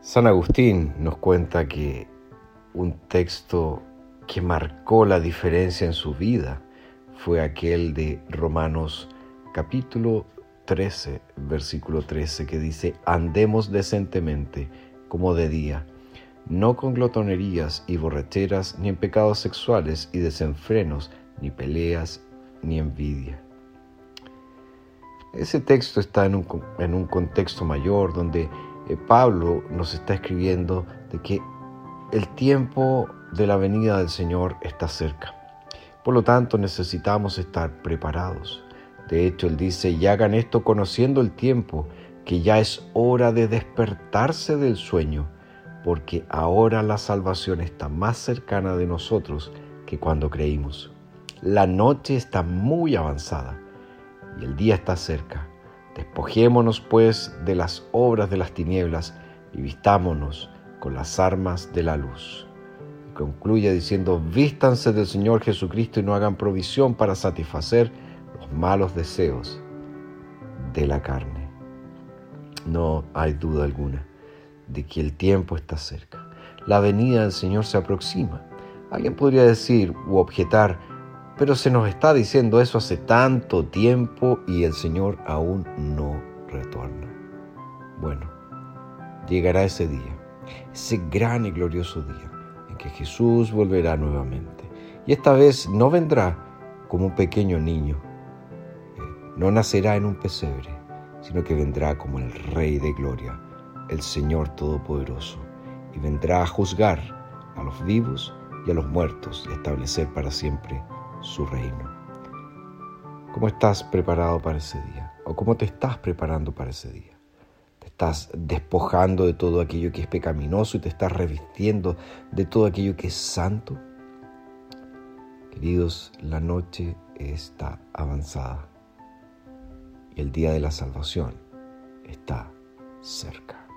San Agustín nos cuenta que un texto que marcó la diferencia en su vida fue aquel de Romanos capítulo 13, versículo 13, que dice, andemos decentemente como de día, no con glotonerías y borracheras, ni en pecados sexuales y desenfrenos, ni peleas, ni envidia. Ese texto está en un, en un contexto mayor donde eh, Pablo nos está escribiendo de que el tiempo de la venida del Señor está cerca. Por lo tanto, necesitamos estar preparados. De hecho, él dice, y hagan esto conociendo el tiempo, que ya es hora de despertarse del sueño, porque ahora la salvación está más cercana de nosotros que cuando creímos. La noche está muy avanzada y el día está cerca. Despojémonos pues de las obras de las tinieblas y vistámonos con las armas de la luz. Y concluye diciendo, vístanse del Señor Jesucristo y no hagan provisión para satisfacer los malos deseos de la carne. No hay duda alguna de que el tiempo está cerca. La venida del Señor se aproxima. Alguien podría decir u objetar, pero se nos está diciendo eso hace tanto tiempo y el Señor aún no retorna. Bueno, llegará ese día, ese gran y glorioso día en que Jesús volverá nuevamente. Y esta vez no vendrá como un pequeño niño, eh, no nacerá en un pesebre, sino que vendrá como el Rey de Gloria, el Señor Todopoderoso, y vendrá a juzgar a los vivos y a los muertos y establecer para siempre su reino. ¿Cómo estás preparado para ese día? ¿O cómo te estás preparando para ese día? ¿Te estás despojando de todo aquello que es pecaminoso y te estás revistiendo de todo aquello que es santo? Queridos, la noche está avanzada y el día de la salvación está cerca.